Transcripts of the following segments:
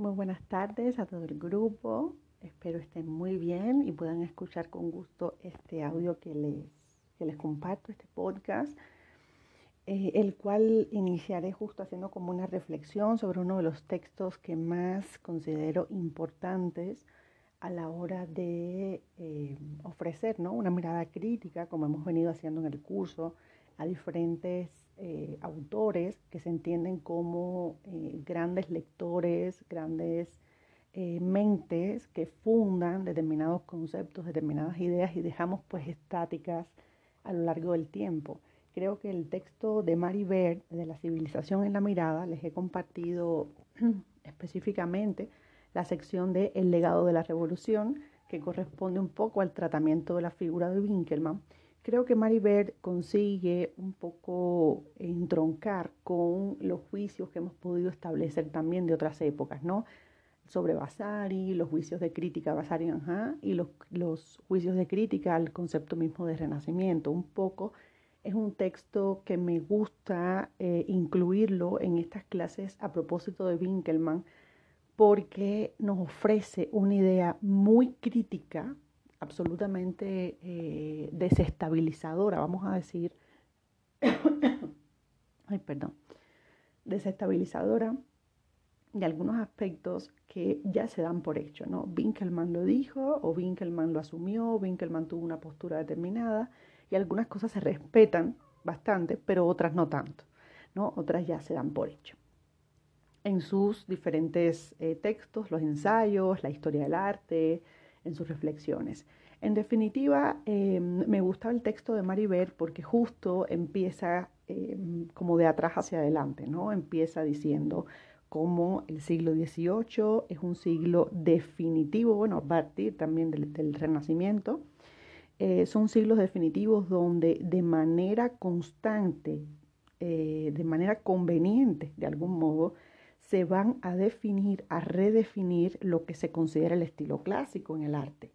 Muy buenas tardes a todo el grupo. Espero estén muy bien y puedan escuchar con gusto este audio que les, les comparto, este podcast, eh, el cual iniciaré justo haciendo como una reflexión sobre uno de los textos que más considero importantes a la hora de eh, ofrecer ¿no? una mirada crítica, como hemos venido haciendo en el curso, a diferentes eh, autores que se entienden como eh, grandes lectores, grandes eh, mentes que fundan determinados conceptos, determinadas ideas y dejamos pues estáticas a lo largo del tiempo. Creo que el texto de Mary Baird, de la civilización en la mirada, les he compartido específicamente la sección de El legado de la revolución, que corresponde un poco al tratamiento de la figura de Winkelmann Creo que Maribel consigue un poco entroncar con los juicios que hemos podido establecer también de otras épocas, ¿no? Sobre Vasari, los juicios de crítica a Vasari y los, los juicios de crítica al concepto mismo de renacimiento. Un poco es un texto que me gusta eh, incluirlo en estas clases a propósito de Winkelmann porque nos ofrece una idea muy crítica absolutamente eh, desestabilizadora, vamos a decir, ay, perdón, desestabilizadora de algunos aspectos que ya se dan por hecho, ¿no? Winkelmann lo dijo o Winkelmann lo asumió, Winkelmann tuvo una postura determinada y algunas cosas se respetan bastante, pero otras no tanto, ¿no? Otras ya se dan por hecho. En sus diferentes eh, textos, los ensayos, la historia del arte, en sus reflexiones. En definitiva, em, me gusta el texto de Maribel porque justo empieza em, como de atrás hacia adelante, ¿no? Empieza diciendo cómo el siglo XVIII es un siglo definitivo, bueno, a partir también del, Renacimiento, eh, son siglos definitivos donde de manera constante, eh, de manera conveniente, de algún modo, se van a definir, a redefinir lo que se considera el estilo clásico en el arte.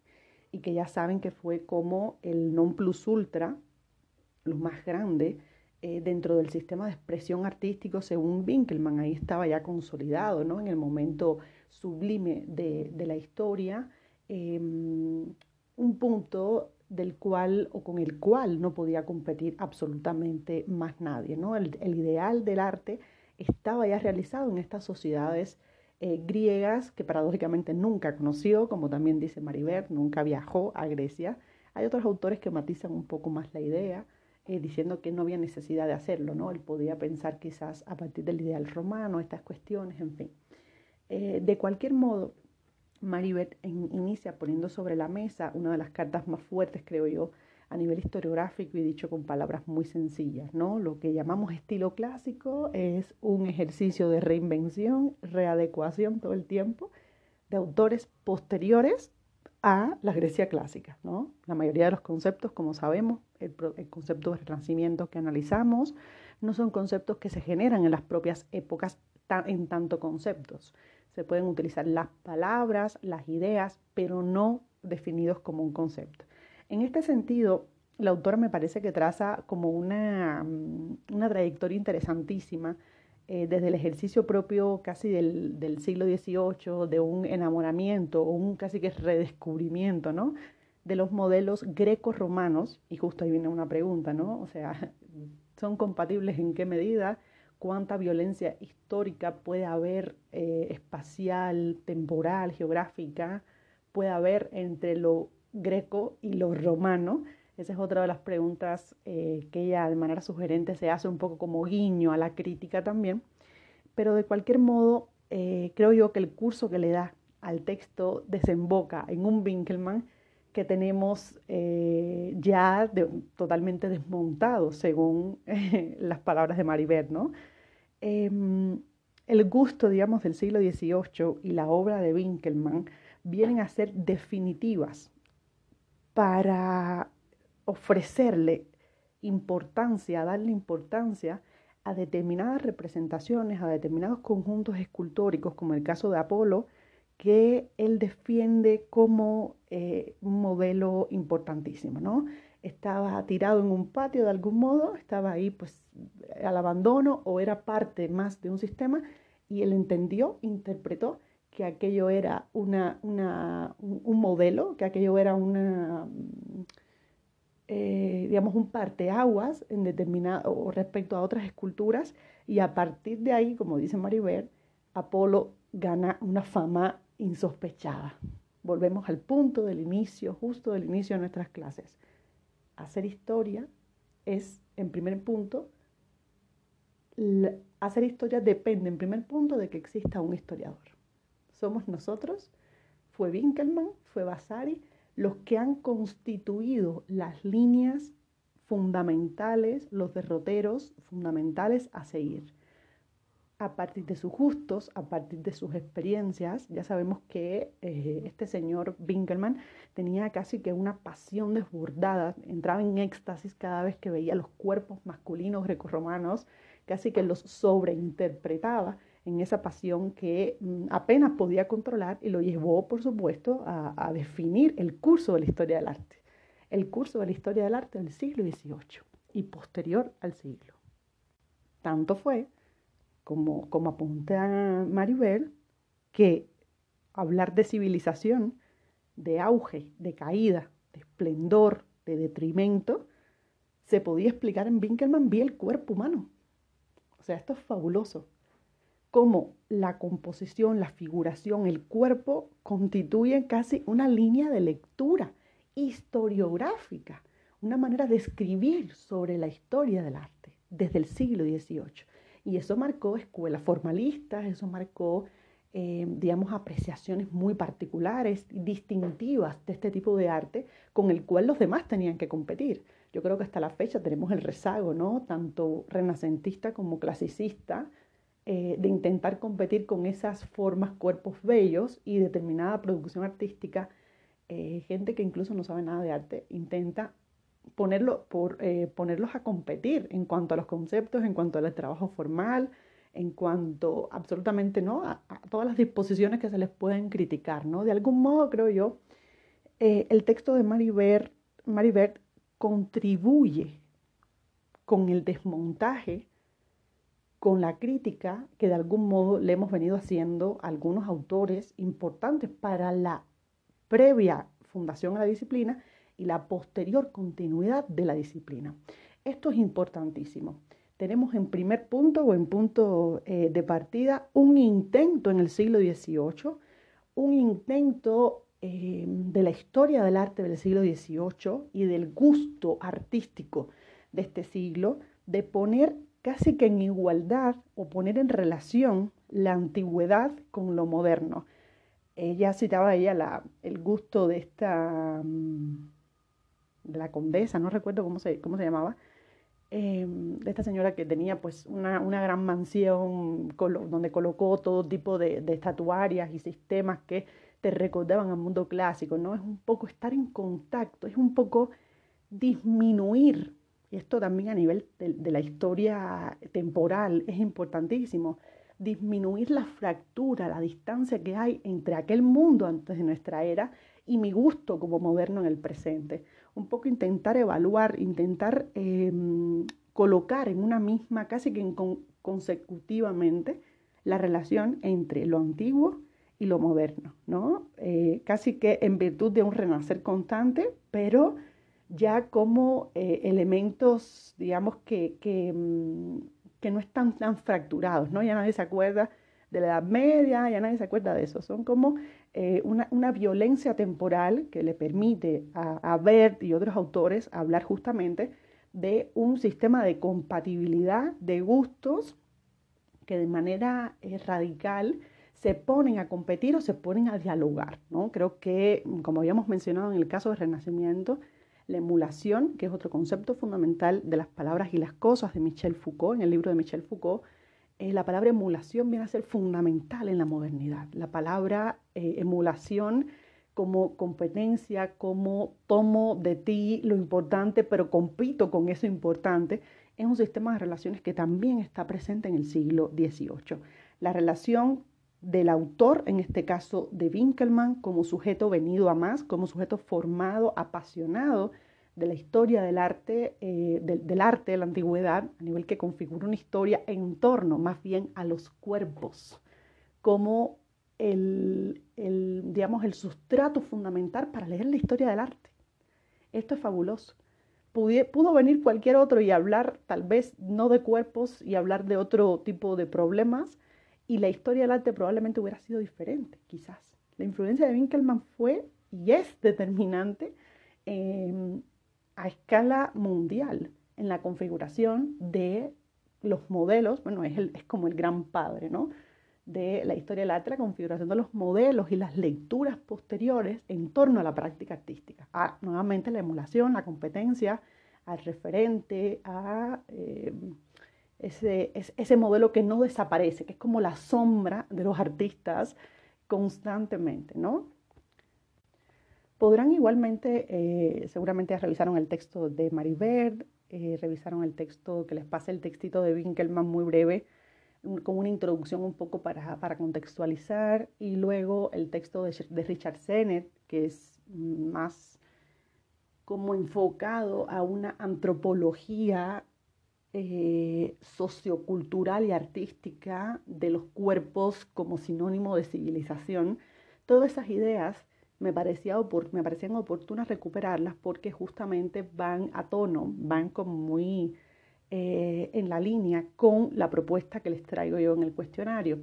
Y que ya saben que fue como el non plus ultra, lo más grande, eh, dentro del sistema de expresión artístico según Winkelmann. Ahí estaba ya consolidado, ¿no? En el momento sublime de, la historia, em, un punto del cual o con el cual no podía competir absolutamente más nadie, ¿no? el ideal del arte estaba ya realizado en estas sociedades eh, griegas que paradójicamente nunca conoció, como también dice Maribel, nunca viajó a Grecia. Hay otros autores que matizan un poco más la idea, eh, diciendo que no había necesidad de hacerlo, ¿no? Él podía pensar quizás a partir del ideal romano, estas cuestiones, en fin. Eh, de cualquier modo, Maribel inicia poniendo sobre la mesa una de las cartas más fuertes, creo yo, a nivel historiográfico y dicho con palabras muy sencillas, ¿no? Lo que llamamos estilo clásico es un ejercicio de reinvención, readecuación todo el tiempo de autores posteriores a la Grecia clásica, ¿no? La mayoría de los conceptos, como sabemos, el, concepto de renacimiento que analizamos, no son conceptos que se generan en las propias épocas en tanto conceptos. Se pueden utilizar las palabras, las ideas, pero no definidos como un concepto. En este sentido, la autora me parece que traza como una, mm, una trayectoria interesantísima eh, desde el ejercicio propio casi del, del, siglo XVIII, de un enamoramiento o un casi que redescubrimiento, ¿no? De los modelos greco-romanos, y justo ahí viene una pregunta, ¿no? O sea, ¿son compatibles en qué medida? ¿Cuánta violencia histórica puede haber, eh, espacial, temporal, geográfica, puede haber entre lo greco y lo romano? Esa es otra de las preguntas eh, que ella de manera sugerente se hace un poco como guiño a la crítica también. Pero de cualquier modo, eh, creo yo que el curso que le da al texto desemboca en un Winkelmann que tenemos eh, ya totalmente desmontado, según las palabras de Maribel, ¿no? Em, el gusto, digamos, del siglo XVIII y la obra de Winkelmann vienen a ser definitivas para ofrecerle importancia, darle importancia a determinadas representaciones, a determinados conjuntos escultóricos, como el caso de Apolo, que él defiende como eh, un modelo importantísimo, ¿no? Estaba tirado en un patio de algún modo, estaba ahí pues al abandono o era parte más de un sistema y él entendió, interpretó que aquello era una, un modelo, que aquello era una, eh, digamos, un parteaguas en determinado, respecto a otras esculturas, y a partir de ahí, como dice Maribel, Apolo gana una fama insospechada. Volvemos al punto del inicio, justo del inicio de nuestras clases. Hacer historia es, en primer punto, hacer historia depende, en primer punto, de que exista un historiador. Somos nosotros, fue Winkelmann, fue Vasari, los que han constituido las líneas fundamentales, los derroteros fundamentales a seguir. A partir de sus gustos, a partir de sus experiencias, ya sabemos que eh, este señor Winkelmann tenía casi que una pasión desbordada, entraba en éxtasis cada vez que veía los cuerpos masculinos grecorromanos, casi que los sobreinterpretaba en esa pasión que mm, apenas podía controlar y lo llevó, por supuesto, a, definir el curso de la historia del arte, el curso de la historia del arte del siglo XVIII y posterior al siglo. Tanto fue, como, como apunta Maribel, que hablar de civilización, de auge, de caída, de esplendor, de detrimento, se podía explicar en Winkelmann vía el cuerpo humano. O sea, esto es fabuloso cómo la composición, la figuración, el cuerpo constituyen casi una línea de lectura historiográfica, una manera de escribir sobre la historia del arte desde el siglo XVIII. Y eso marcó escuelas formalistas, eso marcó, eh, digamos, apreciaciones muy particulares, distintivas de este tipo de arte con el cual los demás tenían que competir. Yo creo que hasta la fecha tenemos el rezago, ¿no? Tanto renacentista como clasicista, eh, de intentar competir con esas formas, cuerpos bellos y determinada producción artística, eh, gente que incluso no sabe nada de arte intenta ponerlo por, eh, ponerlos a competir en cuanto a los conceptos, en cuanto al trabajo formal, en cuanto absolutamente no a, todas las disposiciones que se les pueden criticar, ¿no? De algún modo creo yo el texto de Maribert, Maribert contribuye con el desmontaje con la crítica que de algún modo le hemos venido haciendo a algunos autores importantes para la previa fundación a la disciplina y la posterior continuidad de la disciplina. Esto es importantísimo. Tenemos en primer punto o en punto eh, de partida un intento en el siglo XVIII, un intento eh, de la historia del arte del siglo XVIII y del gusto artístico de este siglo de poner casi que en igualdad o poner en relación la antigüedad con lo moderno. Ella citaba ella la, el gusto de esta, mm, la condesa, no recuerdo cómo se, cómo se llamaba, em, de esta señora que tenía pues una, gran mansión donde colocó todo tipo de, de, estatuarias y sistemas que te recordaban al mundo clásico, ¿no? Es un poco estar en contacto, es un poco disminuir esto también a nivel de, la historia temporal es importantísimo, disminuir la fractura, la distancia que hay entre aquel mundo antes de nuestra era y mi gusto como moderno en el presente. Un poco intentar evaluar, intentar em, colocar en una misma, casi que consecutivamente, la relación entre lo antiguo y lo moderno, ¿no? Eh, casi que en virtud de un renacer constante, pero ya como eh, elementos, digamos, que, mm, que, no están tan fracturados, ¿no? Ya nadie se acuerda de la Edad Media, ya nadie se acuerda de eso. Son como eh, una, una, violencia temporal que le permite a, a Bert y otros autores hablar justamente de un sistema de compatibilidad de gustos que de manera eh, radical se ponen a competir o se ponen a dialogar. ¿no? Creo que, como habíamos mencionado en el caso del Renacimiento, la emulación, que es otro concepto fundamental de las palabras y las cosas de Michel Foucault, en el libro de Michel Foucault, eh, la palabra emulación viene a ser fundamental en la modernidad. La palabra eh, emulación como competencia, como tomo de ti lo importante, pero compito con eso importante, es un sistema de relaciones que también está presente en el siglo XVIII. La relación del autor, en este caso de Winkelmann, como sujeto venido a más, como sujeto formado, apasionado de la historia del arte, eh, del, arte de la antigüedad, a nivel que configura una historia en torno más bien a los cuerpos, como el, digamos, el sustrato fundamental para leer la historia del arte. Esto es fabuloso. pudo venir cualquier otro y hablar tal vez no de cuerpos y hablar de otro tipo de problemas y la historia del arte probablemente hubiera sido diferente, quizás. La influencia de Winkelmann fue y es determinante em, a escala mundial en la configuración de los modelos, bueno, es, es como el gran padre, ¿no? de la historia del arte, la configuración de los modelos y las lecturas posteriores en torno a la práctica artística. A, nuevamente la emulación, la competencia, al referente, a eh, ese, ese, modelo que no desaparece, que es como la sombra de los artistas constantemente, ¿no? Podrán igualmente, eh, seguramente revisaron el texto de Maribert, eh, revisaron el texto, que les pase el textito de Winkelmann muy breve, con una introducción un poco para, para contextualizar, y luego el texto de, de, Richard Sennett, que es más como enfocado a una antropología eh, sociocultural y artística de los cuerpos como sinónimo de civilización. Todas esas ideas me, parecía me parecían oportunas recuperarlas porque justamente van a tono, van como muy eh, en la línea con la propuesta que les traigo yo en el cuestionario.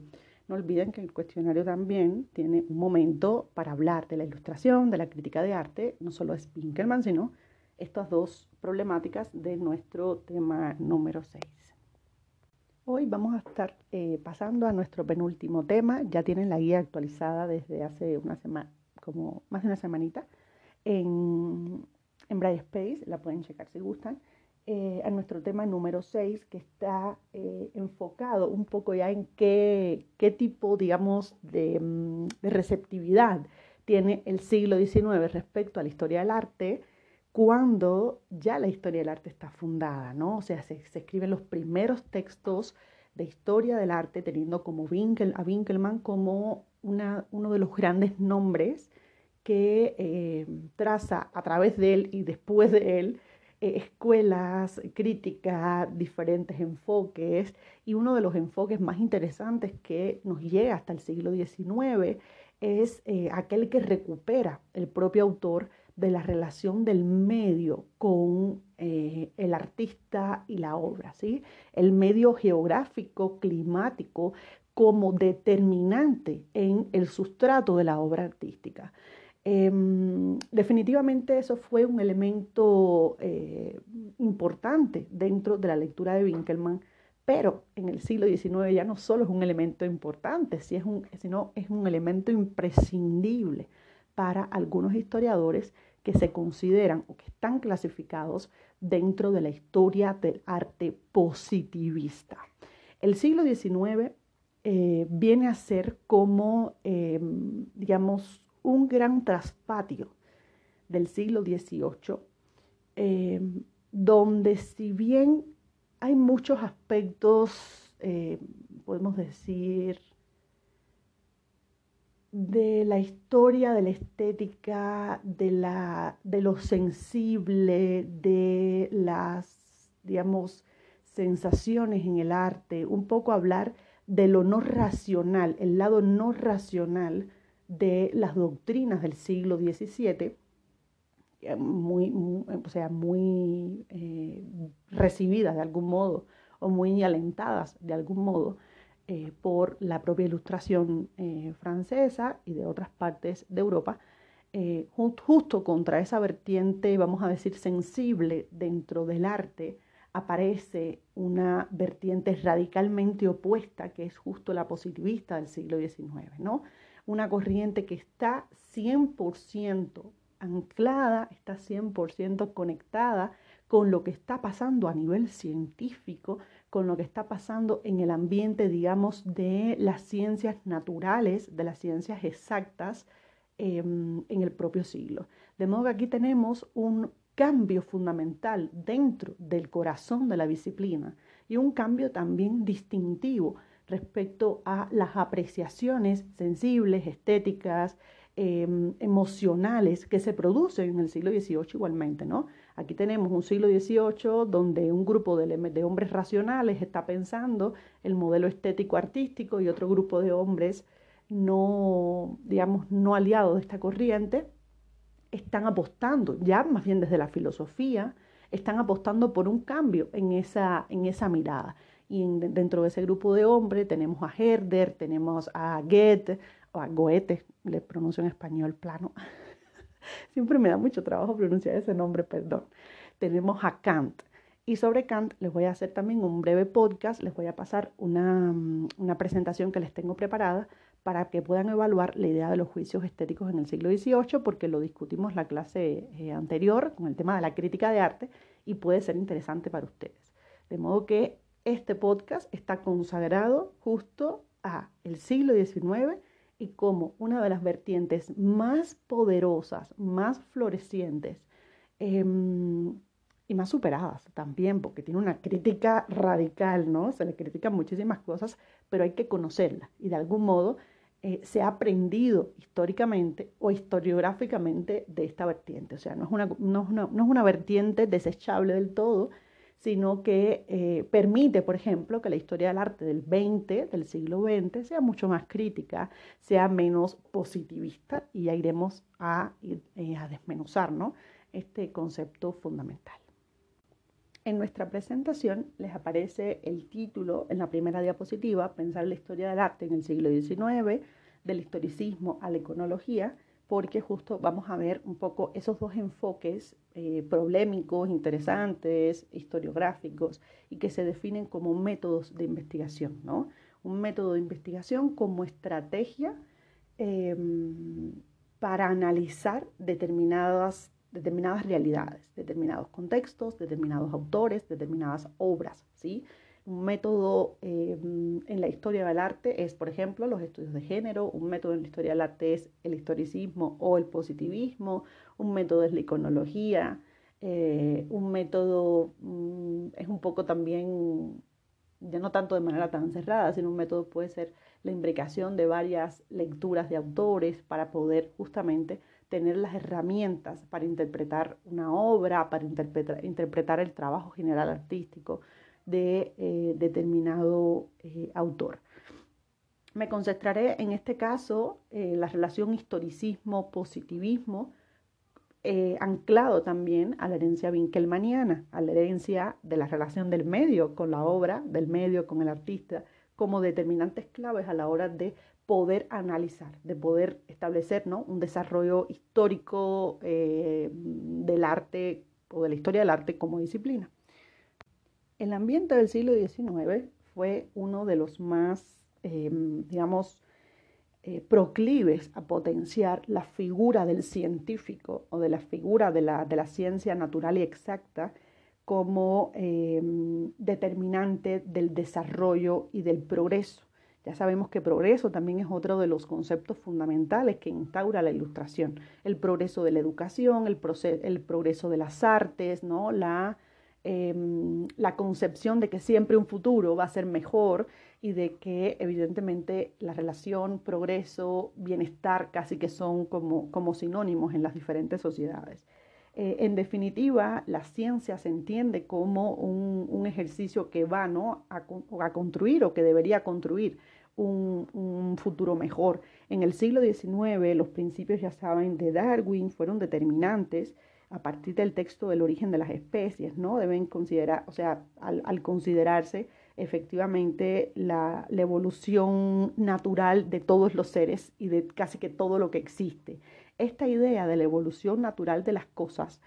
No olviden que el cuestionario también tiene un momento para hablar de la ilustración, de la crítica de arte, no solo es Pinkelman, sino estas dos problemáticas de nuestro tema número 6. Hoy vamos a estar eh, pasando a nuestro penúltimo tema. Ya tienen la guía actualizada desde hace una semana, como más de una semanita, en, en Bright Space, la pueden checar si gustan. Eh, a nuestro tema número 6, que está eh, enfocado un poco ya en qué, qué tipo, digamos, de, mm, de, receptividad tiene el siglo XIX respecto a la historia del arte, cuando ya la historia del arte está fundada, ¿no? O sea, se, escriben los primeros textos de historia del arte, teniendo como Winkel, a Winkelmann como una, uno de los grandes nombres que eh, traza a través de él y después de él eh, escuelas, crítica, diferentes enfoques, y uno de los enfoques más interesantes que nos llega hasta el siglo XIX es eh, aquel que recupera el propio autor de la relación del medio con eh, el artista y la obra, ¿sí? El medio geográfico, climático, como determinante en el sustrato de la obra artística. Em, definitivamente eso fue un elemento eh, importante dentro de la lectura de Winkelmann, pero en el siglo XIX ya no solo es un elemento importante, sino es un elemento imprescindible para algunos historiadores que se consideran o que están clasificados dentro de la historia del arte positivista. El siglo XIX eh, viene a ser como, em, digamos, un gran traspatio del siglo XVIII, eh, donde si bien hay muchos aspectos, eh, podemos decir, de la historia, de la estética, de, la, de lo sensible, de las, digamos, sensaciones en el arte, un poco hablar de lo no racional, el lado no racional de las doctrinas del siglo XVII, eh, muy, o sea, muy eh, recibidas de algún modo o muy alentadas de algún modo eh, por la propia ilustración francesa y de otras partes de Europa, justo contra esa vertiente, vamos a decir, sensible dentro del arte, aparece una vertiente radicalmente opuesta, que es justo la positivista del siglo XIX, ¿no? una corriente que está 100% anclada, está 100% conectada con lo que está pasando a nivel científico, con lo que está pasando en el ambiente, digamos, de las ciencias naturales, de las ciencias exactas em, en el propio siglo. De modo que aquí tenemos un cambio fundamental dentro del corazón de la disciplina y un cambio también distintivo respecto a las apreciaciones sensibles, estéticas, em, emocionales que se producen en el siglo XVIII igualmente, ¿no? Aquí tenemos un siglo XVIII donde un grupo de, hombres racionales está pensando el modelo estético artístico y otro grupo de hombres no, digamos, no aliados de esta corriente, están apostando, ya más bien desde la filosofía, están apostando por un cambio en esa, en esa mirada. Y dentro de ese grupo de hombres tenemos a Herder, tenemos a Goethe, o a Goethe, le pronuncio en español plano. Siempre me da mucho trabajo pronunciar ese nombre, perdón. Tenemos a Kant. Y sobre Kant les voy a hacer también un breve podcast, les voy a pasar una, una presentación que les tengo preparada para que puedan evaluar la idea de los juicios estéticos en el siglo XVIII, porque lo discutimos la clase eh, anterior con el tema de la crítica de arte y puede ser interesante para ustedes. De modo que este podcast está consagrado justo a el siglo XIX y como una de las vertientes más poderosas, más florecientes em, y más superadas también, porque tiene una crítica radical, ¿no? Se le critican muchísimas cosas, pero hay que conocerla y de algún modo eh, se ha aprendido históricamente o historiográficamente de esta vertiente. O sea, no es una, no es una, vertiente desechable del todo, sino que eh, permite, por ejemplo, que la historia del arte del 20, del siglo XX, sea mucho más crítica, sea menos positivista, y ya iremos a, eh, a desmenuzar ¿no? este concepto fundamental. En nuestra presentación les aparece el título en la primera diapositiva, Pensar la historia del arte en el siglo XIX, del historicismo a la iconología, porque justo vamos a ver un poco esos dos enfoques eh, problemáticos, interesantes, historiográficos, y que se definen como métodos de investigación, ¿no? Un método de investigación como estrategia em, para analizar determinadas determinadas realidades, determinados contextos, determinados autores, determinadas obras, ¿sí? Un método eh, en la historia del arte es, por ejemplo, los estudios de género, un método en la historia del arte es el historicismo o el positivismo, un método es la iconología, eh, un método mm, es un poco también, ya no tanto de manera tan cerrada, sino un método puede ser la imbricación de varias lecturas de autores para poder justamente tener las herramientas para interpretar una obra, para interpretar, interpretar el trabajo general artístico de eh, determinado eh, autor. Me concentraré en este caso en la relación historicismo-positivismo, eh, anclado también a la herencia winkelmaniana, a la herencia de la relación del medio con la obra, del medio con el artista, como determinantes claves a la hora de poder analizar, de poder establecer ¿no? un desarrollo histórico eh, del arte o de la historia del arte como disciplina. El ambiente del siglo XIX fue uno de los más, em, digamos, eh, proclives a potenciar la figura del científico o de la figura de la, de la ciencia natural y exacta como em, determinante del desarrollo y del progreso ya sabemos que progreso también es otro de los conceptos fundamentales que instaura la ilustración. El progreso de la educación, el, el progreso de las artes, ¿no? la, em, la concepción de que siempre un futuro va a ser mejor y de que evidentemente la relación progreso, bienestar casi que son como, como sinónimos en las diferentes sociedades. Eh, en definitiva, la ciencia se entiende como un, ejercicio que va ¿no? a, a, construir o que debería construir un, futuro mejor. En el siglo XIX, los principios, ya saben, de Darwin fueron determinantes a partir del texto del origen de las especies, ¿no? Deben considerar, o sea, al, considerarse efectivamente la, evolución natural de todos los seres y de casi que todo lo que existe. Esta idea de la evolución natural de las cosas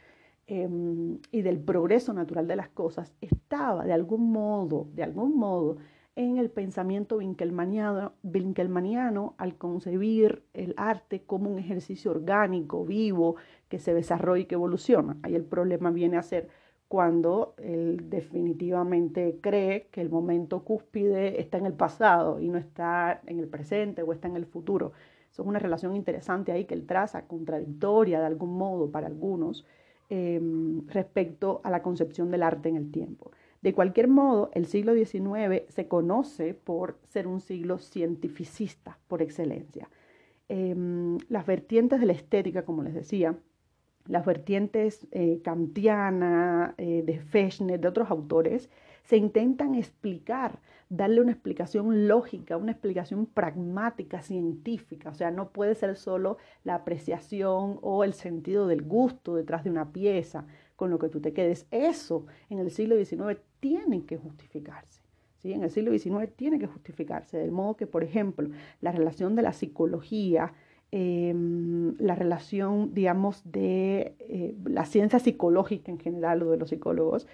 em, y del progreso natural de las cosas estaba de algún modo, de algún modo, en el pensamiento winkelmaniano, al concebir el arte como un ejercicio orgánico, vivo, que se desarrolla y que evoluciona. Ahí el problema viene a ser cuando él definitivamente cree que el momento cúspide está en el pasado y no está en el presente o está en el futuro. Eso es una relación interesante ahí que él traza, contradictoria de algún modo para algunos, em, respecto a la concepción del arte en el tiempo. De cualquier modo, el siglo XIX se conoce por ser un siglo cientificista por excelencia. Em, las vertientes de la estética, como les decía, las vertientes eh, kantiana, eh, de Fechner, de otros autores, se intentan explicar, darle una explicación lógica, una explicación pragmática, científica. O sea, no puede ser solo la apreciación o el sentido del gusto detrás de una pieza con lo que tú te quedes. Eso en el siglo XIX tiene que justificarse. ¿sí? En el siglo XIX tiene que justificarse. De modo que, por ejemplo, la relación de la psicología, Em, la relación, digamos, de eh, la ciencia psicológica en general o de los psicólogos,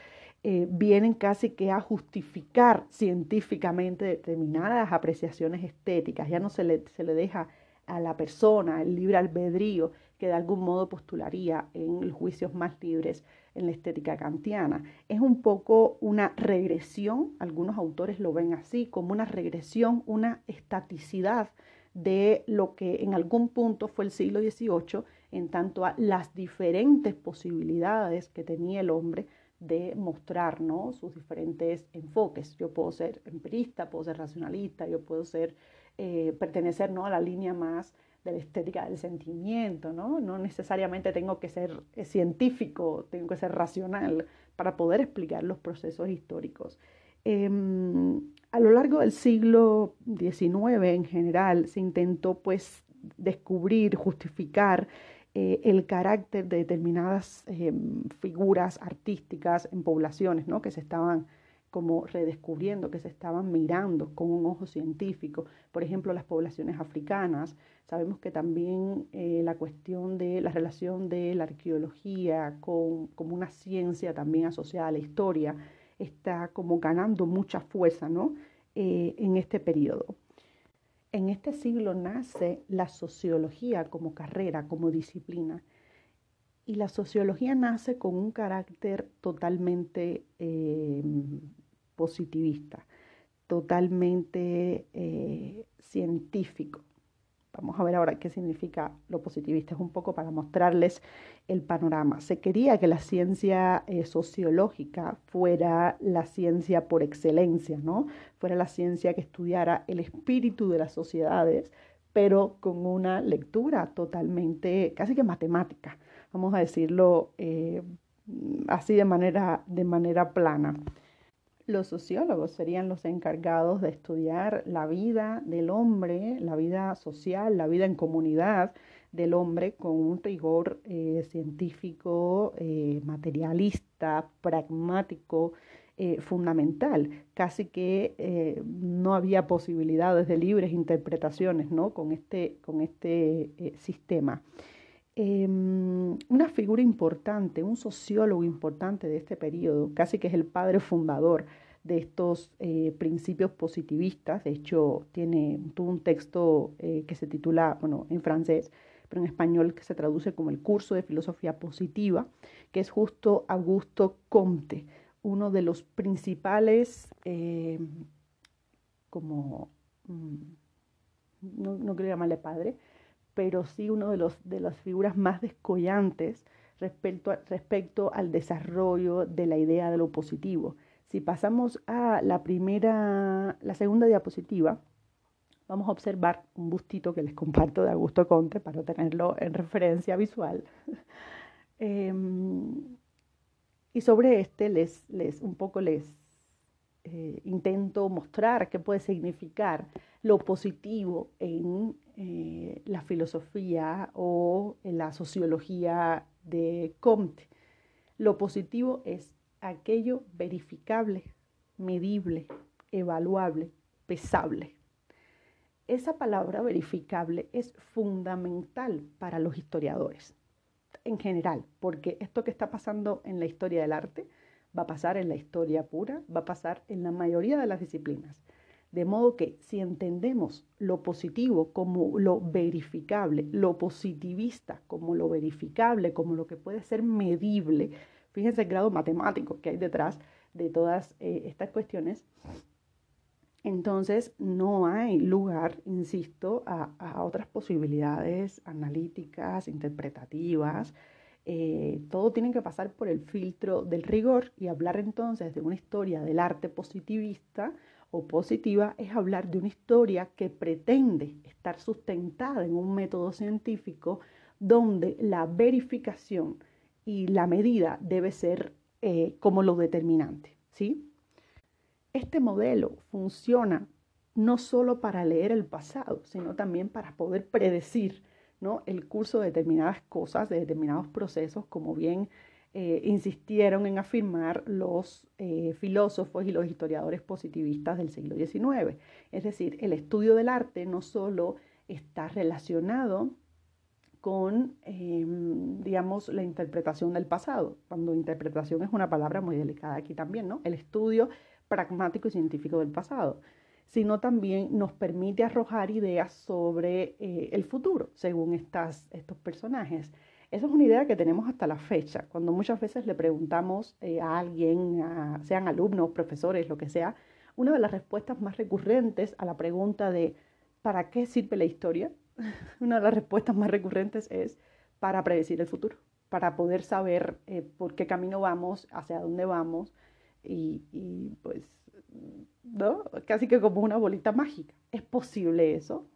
eh, vienen casi que a justificar científicamente determinadas apreciaciones estéticas. Ya no se le, se le deja a la persona el libre albedrío que de algún modo postularía en los juicios más libres en la estética kantiana. Es un poco una regresión, algunos autores lo ven así, como una regresión, una estaticidad de lo que en algún punto fue el siglo XVIII en tanto a las diferentes posibilidades que tenía el hombre de mostrar sus diferentes enfoques. Yo puedo ser empirista, puedo ser racionalista, yo puedo ser, eh, pertenecer ¿no? a la línea más de la estética del sentimiento, ¿no? No necesariamente tengo que ser eh, científico, tengo que ser racional para poder explicar los procesos históricos. Em, a lo largo del siglo XIX en general se intentó pues descubrir, justificar eh, el carácter de determinadas em, figuras artísticas en poblaciones ¿no? que se estaban como redescubriendo, que se estaban mirando con un ojo científico. Por ejemplo, las poblaciones africanas. Sabemos que también eh, la cuestión de la relación de la arqueología con, como una ciencia también asociada a la historia está como ganando mucha fuerza ¿no? Eh, en este periodo. En este siglo nace la sociología como carrera, como disciplina. Y la sociología nace con un carácter totalmente eh, positivista, totalmente eh, científico. Vamos a ver ahora qué significa lo positivista. Es un poco para mostrarles el panorama. Se quería que la ciencia eh, sociológica fuera la ciencia por excelencia, ¿no? Fuera la ciencia que estudiara el espíritu de las sociedades, pero con una lectura totalmente, casi que matemática, vamos a decirlo eh, así de manera, de manera plana. Los sociólogos serían los encargados de estudiar la vida del hombre, la vida social, la vida en comunidad del hombre con un rigor eh, científico, eh, materialista, pragmático, eh, fundamental. Casi que no había posibilidades de libres interpretaciones ¿no? con este, con este sistema. Em, una figura importante, un sociólogo importante de este periodo, casi que es el padre fundador de estos eh, principios positivistas. De hecho, tiene, tuvo un texto eh, que se titula, bueno, en francés, pero en español que se traduce como el curso de filosofía positiva, que es justo Augusto Comte, uno de los principales, eh, como, mm, no, no quiero llamarle padre, pero sí uno de, de las figuras más descollantes respecto, respecto al desarrollo de la idea de lo positivo. Si pasamos a la primera, la segunda diapositiva, vamos a observar un bustito que les comparto de Augusto Conte para tenerlo en referencia visual. Em, y sobre este les, les un poco les eh, intento mostrar qué puede significar lo positivo en eh, la filosofía o en la sociología de Comte. Lo positivo es aquello verificable, medible, evaluable, pesable. Esa palabra verificable es fundamental para los historiadores en general, porque esto que está pasando en la historia del arte va a pasar en la historia pura, va a pasar en la mayoría de las disciplinas. De modo que si entendemos lo positivo como lo verificable, lo positivista como lo verificable, como lo que puede ser medible, fíjense el grado matemático que hay detrás de todas eh, estas cuestiones, entonces no hay lugar, insisto, a, otras posibilidades analíticas, interpretativas. Eh, todo tiene que pasar por el filtro del rigor y hablar entonces de una historia del arte positivista o positiva es hablar de una historia que pretende estar sustentada en un método científico donde la verificación y la medida debe ser eh, como lo determinante. ¿sí? Este modelo funciona no solo para leer el pasado, sino también para poder predecir ¿no? el curso de determinadas cosas, de determinados procesos, como bien eh, insistieron en afirmar los eh, filósofos y los historiadores positivistas del siglo XIX. Es decir, el estudio del arte no solo está relacionado con, em, digamos, la interpretación del pasado, cuando interpretación es una palabra muy delicada aquí también, ¿no? El estudio pragmático y científico del pasado, sino también nos permite arrojar ideas sobre eh, el futuro, según estas, estos personajes. Esa es una idea que tenemos hasta la fecha, cuando muchas veces le preguntamos eh, a alguien, sean alumnos, profesores, lo que sea, una de las respuestas más recurrentes a la pregunta de ¿para qué sirve la historia? una de las respuestas más recurrentes es para predecir el futuro, para poder saber eh, por qué camino vamos, hacia dónde vamos y, y pues, ¿no? Casi que como una bolita mágica. ¿Es posible eso?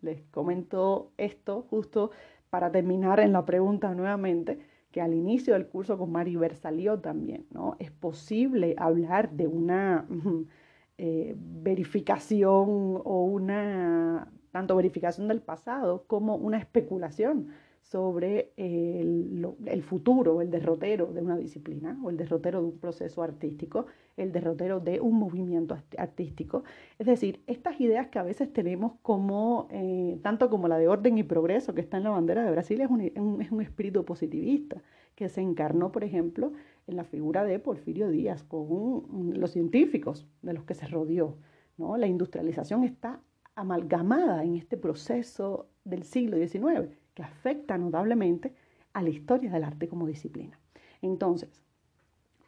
Les comento esto justo para terminar en la pregunta nuevamente, que al inicio del curso con Maribel salió también, ¿no? Es posible hablar de una eh, verificación o una, tanto verificación del pasado como una especulación sobre el, futuro, el derrotero de una disciplina o el derrotero de un proceso artístico, el derrotero de un movimiento artístico. Es decir, estas ideas que a veces tenemos como, eh, tanto como la de orden y progreso que está en la bandera de Brasil, es un, es un espíritu positivista que se encarnó, por ejemplo, en la figura de Porfirio Díaz, con los científicos de los que se rodeó. ¿no? La industrialización está amalgamada en este proceso del siglo XIX que afecta notablemente a la historia del arte como disciplina. Entonces,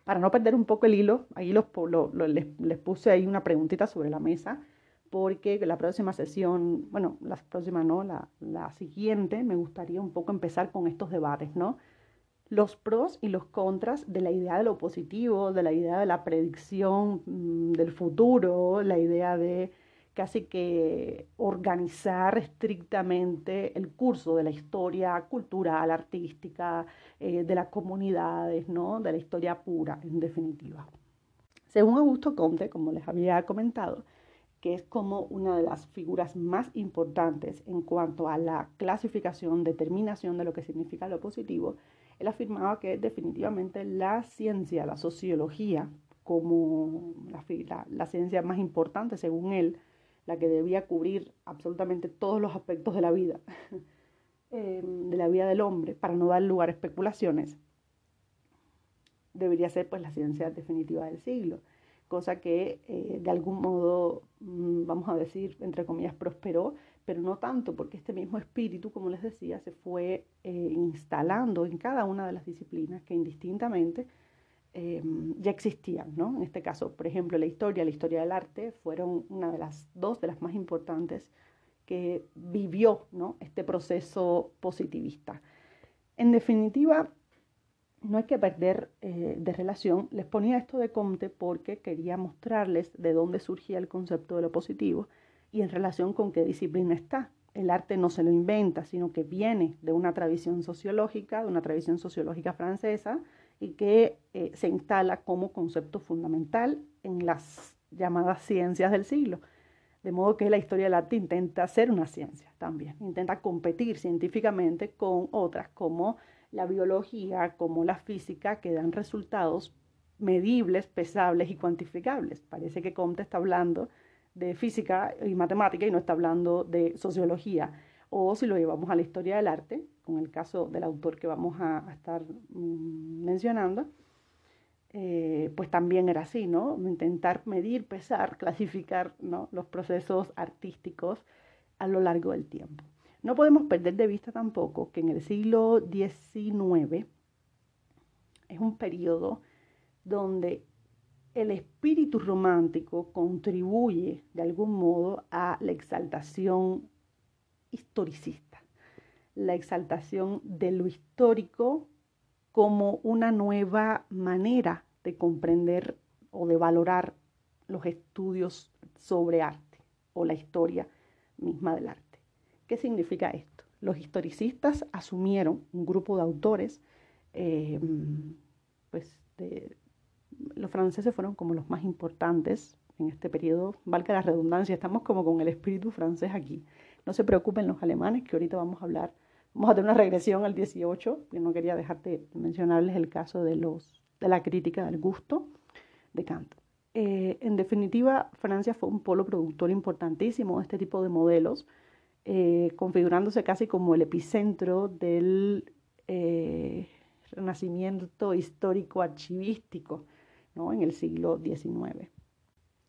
para no perder un poco el hilo, ahí los, les, puse ahí una preguntita sobre la mesa, porque la próxima sesión, bueno, la próxima no, la, la siguiente, me gustaría un poco empezar con estos debates, ¿no? Los pros y los contras de la idea de lo positivo, de la idea de la predicción mm, del futuro, la idea de casi que organizar estrictamente el curso de la historia cultural, artística, eh, de las comunidades, ¿no? de la historia pura, en definitiva. Según Augusto Comte, como les había comentado, que es como una de las figuras más importantes en cuanto a la clasificación, determinación de lo que significa lo positivo, él afirmaba que definitivamente la ciencia, la sociología, como la, la ciencia más importante según él, la que debía cubrir absolutamente todos los aspectos de la vida, em, de la vida del hombre, para no dar lugar a especulaciones, debería ser pues la ciencia definitiva del siglo, cosa que eh, de algún modo, mm, vamos a decir, entre comillas, prosperó, pero no tanto, porque este mismo espíritu, como les decía, se fue eh, instalando en cada una de las disciplinas que indistintamente Em, ya existían, ¿no? En este caso, por ejemplo, la historia, la historia del arte fueron una de las dos de las más importantes que vivió, ¿no? Este proceso positivista. En definitiva, no hay que perder eh, de relación. Les ponía esto de Comte porque quería mostrarles de dónde surgía el concepto de lo positivo y en relación con qué disciplina está. El arte no se lo inventa, sino que viene de una tradición sociológica, de una tradición sociológica francesa, y que eh, se instala como concepto fundamental en las llamadas ciencias del siglo. De modo que la historia del arte intenta ser una ciencia también, intenta competir científicamente con otras como la biología, como la física, que dan resultados medibles, pesables y cuantificables. Parece que Comte está hablando de física y matemática y no está hablando de sociología. O si lo llevamos a la historia del arte, con el caso del autor que vamos a, estar mm, mencionando, eh, pues también era así, ¿no? Intentar medir, pesar, clasificar los procesos artísticos a lo largo del tiempo. No podemos perder de vista tampoco que en el siglo XIX es un periodo donde el espíritu romántico contribuye de algún modo a la exaltación historicista la exaltación de lo histórico como una nueva manera de comprender o de valorar los estudios sobre arte o la historia misma del arte. ¿Qué significa esto? Los historicistas asumieron un grupo de autores, eh, pues los franceses fueron como los más importantes en este periodo, valga la redundancia, estamos como con el espíritu francés aquí. No se preocupen los alemanes, que ahorita vamos a hablar, vamos a tener una regresión al 18, que no quería dejar de mencionarles el caso de, los, de la crítica del gusto de Kant. Eh, en definitiva, Francia fue un polo productor importantísimo de este tipo de modelos, eh, configurándose casi como el epicentro del eh, renacimiento histórico archivístico ¿no? en el siglo XIX.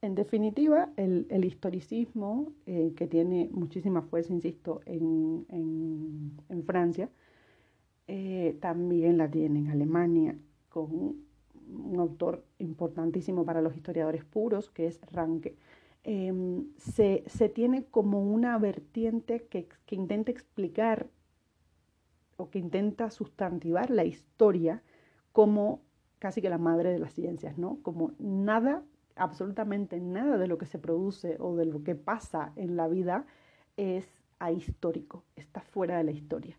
En definitiva, el, historicismo, que tiene muchísima fuerza, insisto, en, Francia, también la tiene en Alemania, con un autor importantísimo para los historiadores puros, que es Ranke, em, se, tiene como una vertiente que, que, intenta explicar o que intenta sustantivar la historia como casi que la madre de las ciencias, ¿no? Como nada, absolutamente nada de lo que se produce o de lo que pasa en la vida es ahistórico, está fuera de la historia.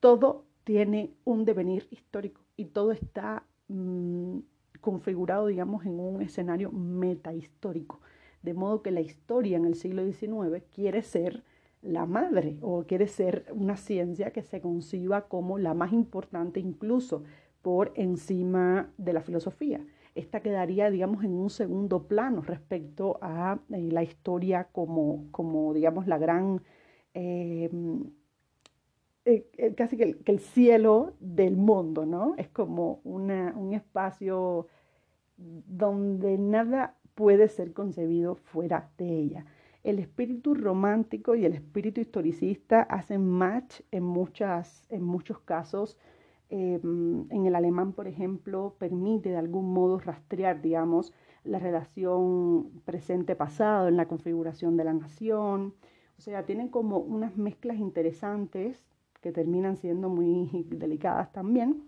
Todo tiene un devenir histórico y todo está Mm, configurado, digamos, en un escenario metahistórico. De modo que la historia en el siglo XIX quiere ser la madre o quiere ser una ciencia que se conciba como la más importante incluso por encima de la filosofía. Esta quedaría, digamos, en un segundo plano respecto a eh, la historia como, como, digamos, la gran eh, eh, eh, casi que el, cielo del mundo, ¿no? Es como un espacio donde nada puede ser concebido fuera de ella. El espíritu romántico y el espíritu historicista hacen match en, muchas, en muchos casos. Em, en el alemán, por ejemplo, permite de algún modo rastrear, digamos, la relación presente-pasado en la configuración de la nación. O sea, tienen como unas mezclas interesantes que terminan siendo muy delicadas también,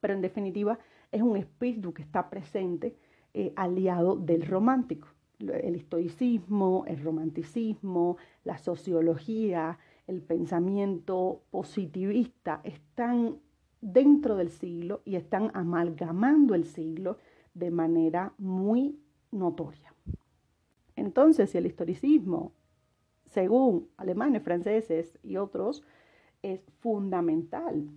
pero en definitiva es un espíritu que está presente eh, aliado del romántico. El historicismo, el romanticismo, la sociología, el pensamiento positivista están dentro del siglo y están amalgamando el siglo de manera muy notoria. Entonces, si el historicismo, según alemanes, franceses y otros, es fundamental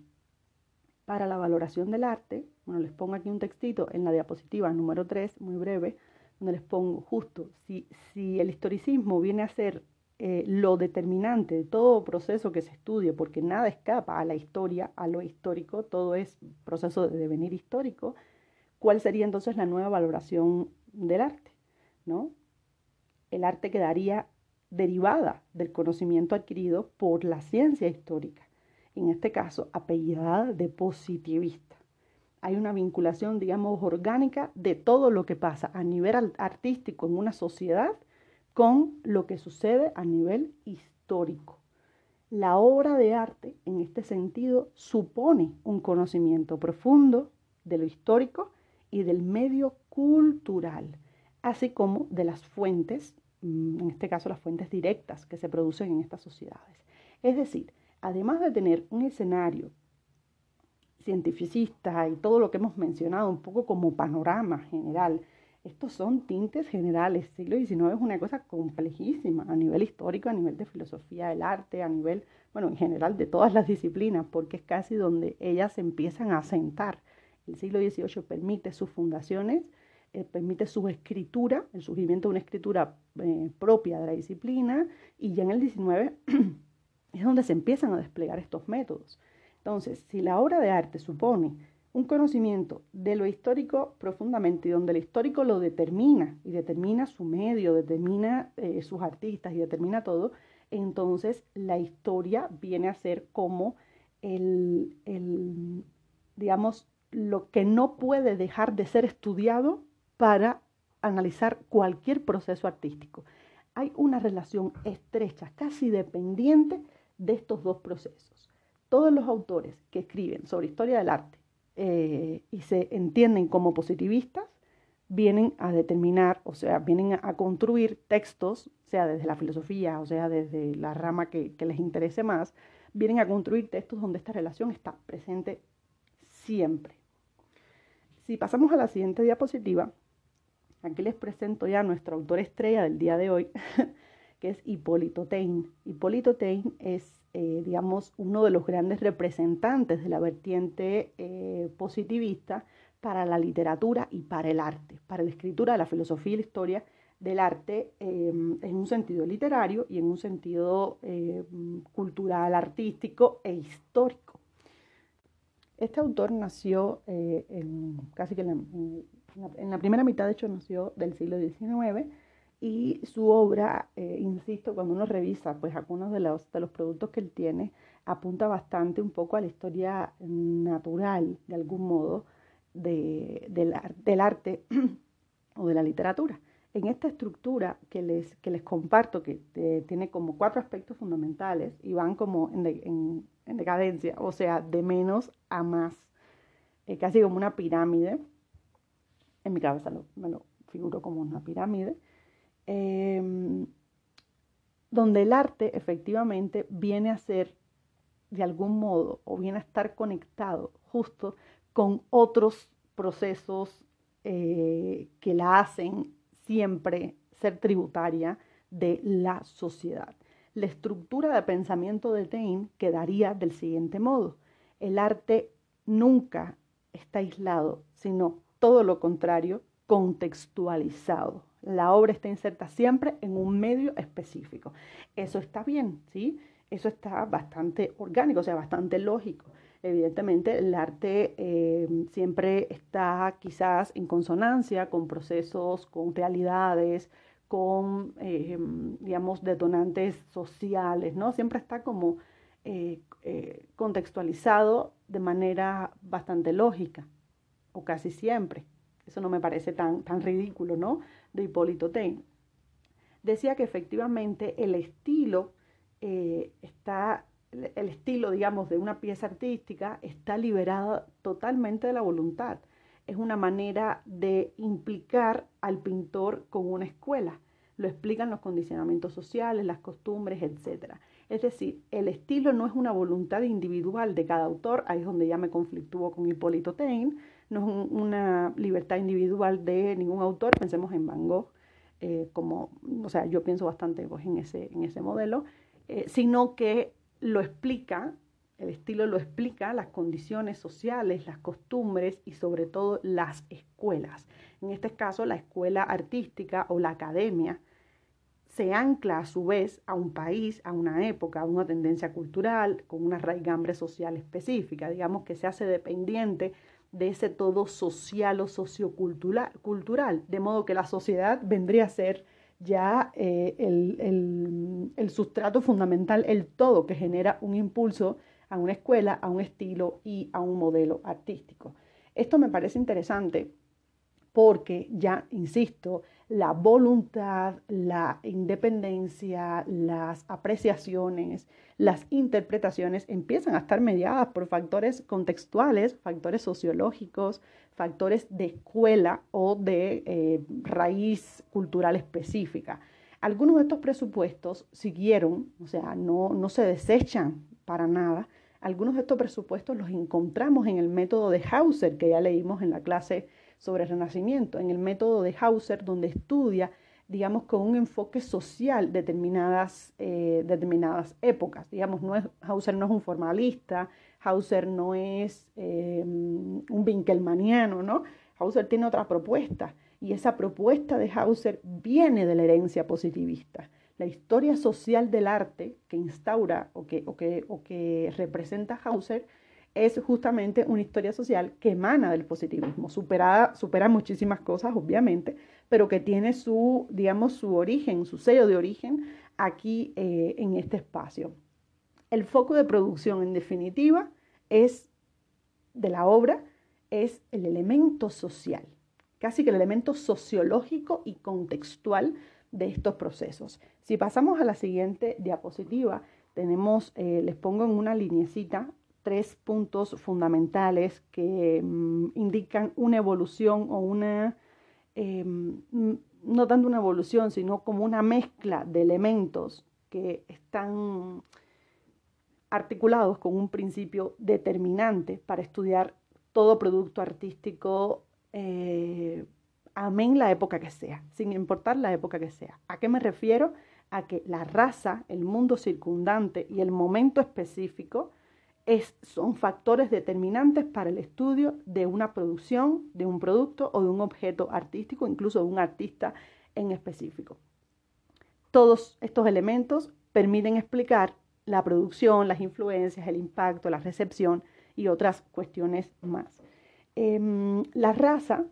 para la valoración del arte. Bueno, les pongo aquí un textito en la diapositiva número 3, muy breve, donde les pongo justo, si, si el historicismo viene a ser eh, lo determinante de todo proceso que se estudie, porque nada escapa a la historia, a lo histórico, todo es proceso de devenir histórico, ¿cuál sería entonces la nueva valoración del arte? ¿no? El arte quedaría derivada del conocimiento adquirido por la ciencia histórica, en este caso apellidada de positivista. Hay una vinculación, digamos, orgánica de todo lo que pasa a nivel artístico en una sociedad con lo que sucede a nivel histórico. La obra de arte, en este sentido, supone un conocimiento profundo de lo histórico y del medio cultural, así como de las fuentes Mm, en este caso las fuentes directas que se producen en estas sociedades. Es decir, además de tener un escenario cientificista y todo lo que hemos mencionado un poco como panorama general, estos son tintes generales. Siglo XIX es una cosa complejísima a nivel histórico, a nivel de filosofía del arte, a nivel, bueno, en general de todas las disciplinas, porque es casi donde ellas empiezan a asentar. El siglo XVIII permite sus fundaciones eh, permite su escritura, el surgimiento de una escritura eh, propia de la disciplina, y ya en el 19 es donde se empiezan a desplegar estos métodos. Entonces, si la obra de arte supone un conocimiento de lo histórico profundamente y donde el histórico lo determina y determina su medio, determina eh, sus artistas y determina todo, entonces la historia viene a ser como el, el, digamos, lo que no puede dejar de ser estudiado para analizar cualquier proceso artístico. Hay una relación estrecha, casi dependiente de estos dos procesos. Todos los autores que escriben sobre historia del arte eh, y se entienden como positivistas vienen a determinar, o sea, vienen a construir textos, sea desde la filosofía, o sea, desde la rama que, que les interese más, vienen a construir textos donde esta relación está presente siempre. Si pasamos a la siguiente diapositiva, aquí les presento ya a nuestro autor estrella del día de hoy, que es Hipólito Taine. Hipólito Taine es, eh, digamos, uno de los grandes representantes de la vertiente eh, positivista para la literatura y para el arte, para la escritura la filosofía y la historia del arte em, en un sentido literario y en un sentido cultural, artístico e histórico. Este autor nació eh, en, casi que en la, primera mitad, de hecho, nació del siglo XIX y su obra, eh, insisto, cuando uno revisa pues algunos de los, de los productos que él tiene, apunta bastante un poco a la historia natural, de algún modo, de, del, del arte o de la literatura. En esta estructura que les, que les comparto, que eh, tiene como cuatro aspectos fundamentales y van como en, en, decadencia, o sea, de menos a más, eh, casi como una pirámide. En mi cabeza me lo figuro como una pirámide, em, donde el arte efectivamente viene a ser de algún modo o viene a estar conectado justo con otros procesos eh, que la hacen siempre ser tributaria de la sociedad. La estructura de pensamiento de Taine quedaría del siguiente modo. El arte nunca está aislado, sino todo lo contrario, contextualizado. La obra está inserta siempre en un medio específico. Eso está bien, ¿sí? Eso está bastante orgánico, o sea, bastante lógico. Evidentemente, el arte eh, siempre está quizás en consonancia con procesos, con realidades, con, eh, digamos, detonantes sociales, ¿no? Siempre está como eh, contextualizado de manera bastante lógica, o casi siempre. Eso no me parece tan, tan ridículo, ¿no? De Hipólito Taine. Decía que efectivamente el estilo está el estilo, digamos, de una pieza artística está liberada totalmente de la voluntad. Es una manera de implicar al pintor con una escuela. Lo explican los condicionamientos sociales, las costumbres, etc. Es decir, el estilo no es una voluntad individual de cada autor, ahí es donde ya me conflictúo con Hipólito Taine, no es una libertad individual de ningún autor, pensemos en Van Gogh, eh, como, o sea, yo pienso bastante pues, en, ese, en ese modelo, eh, sino que lo explica, el estilo lo explica las condiciones sociales, las costumbres y sobre todo las escuelas. En este caso, la escuela artística o la academia se ancla a su vez a un país, a una época, a una tendencia cultural, con una raigambre social específica, digamos que se hace dependiente de ese todo social o sociocultural, cultural, de modo que la sociedad vendría a ser ya eh, el, sustrato fundamental, el todo que genera un impulso a una escuela, a un estilo y a un modelo artístico. Esto me parece interesante porque ya, insisto, la voluntad, la independencia, las apreciaciones, las interpretaciones empiezan a estar mediadas por factores contextuales, factores sociológicos, factores de escuela o de eh, raíz cultural específica. Algunos de estos presupuestos siguieron, o sea, no, no se desechan para nada. Algunos de estos presupuestos los encontramos en el método de Hauser, que ya leímos en la clase sobre Renacimiento, en el método de Hauser, donde estudia, digamos, con un enfoque social determinadas, eh, determinadas épocas. Digamos, no Hauser no es un formalista, Hauser no es eh, un Winkelmaniano, ¿no? Hauser tiene otra propuesta y esa propuesta de Hauser viene de la herencia positivista. La historia social del arte que instaura o que, o que, o que representa Hauser es justamente una historia social que emana del positivismo, superada, supera muchísimas cosas, obviamente, pero que tiene su, digamos, su origen, su sello de origen aquí eh, en este espacio. El foco de producción, en definitiva, es de la obra, es el elemento social, casi que el elemento sociológico y contextual de estos procesos. Si pasamos a la siguiente diapositiva, tenemos, eh, les pongo en una linecita tres puntos fundamentales que mm, indican una evolución o una em, no tanto una evolución, sino como una mezcla de elementos que están articulados con un principio determinante para estudiar todo producto artístico, eh, amén la época que sea, sin importar la época que sea. ¿A qué me refiero? A que la raza, el mundo circundante y el momento específico son factores determinantes para el estudio de una producción, de un producto o de un objeto artístico, incluso de un artista en específico. Todos estos elementos permiten explicar la producción, las influencias, el impacto, la recepción y otras cuestiones más. Em, la raza,